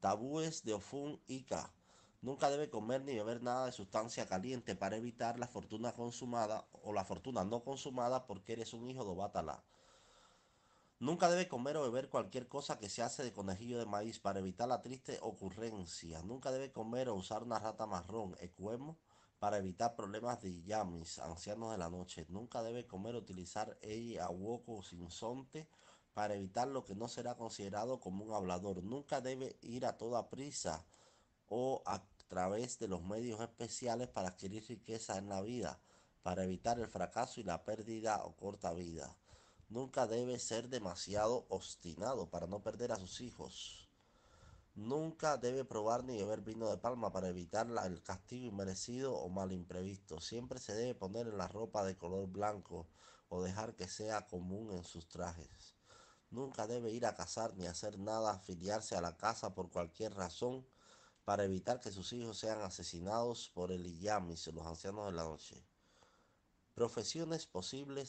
Tabúes de Ofun Ika. Nunca debe comer ni beber nada de sustancia caliente para evitar la fortuna consumada o la fortuna no consumada porque eres un hijo de Obatala. Nunca debe comer o beber cualquier cosa que se hace de conejillo de maíz para evitar la triste ocurrencia. Nunca debe comer o usar una rata marrón, ecuemo, para evitar problemas de yamis, ancianos de la noche. Nunca debe comer o utilizar ella, huoco o sinsonte para evitar lo que no será considerado como un hablador. Nunca debe ir a toda prisa o a través de los medios especiales para adquirir riqueza en la vida, para evitar el fracaso y la pérdida o corta vida. Nunca debe ser demasiado obstinado para no perder a sus hijos. Nunca debe probar ni beber vino de palma para evitar el castigo inmerecido o mal imprevisto. Siempre se debe poner en la ropa de color blanco o dejar que sea común en sus trajes. Nunca debe ir a cazar ni hacer nada, afiliarse a la casa por cualquier razón para evitar que sus hijos sean asesinados por el Iyamis, los ancianos de la noche. Profesiones posibles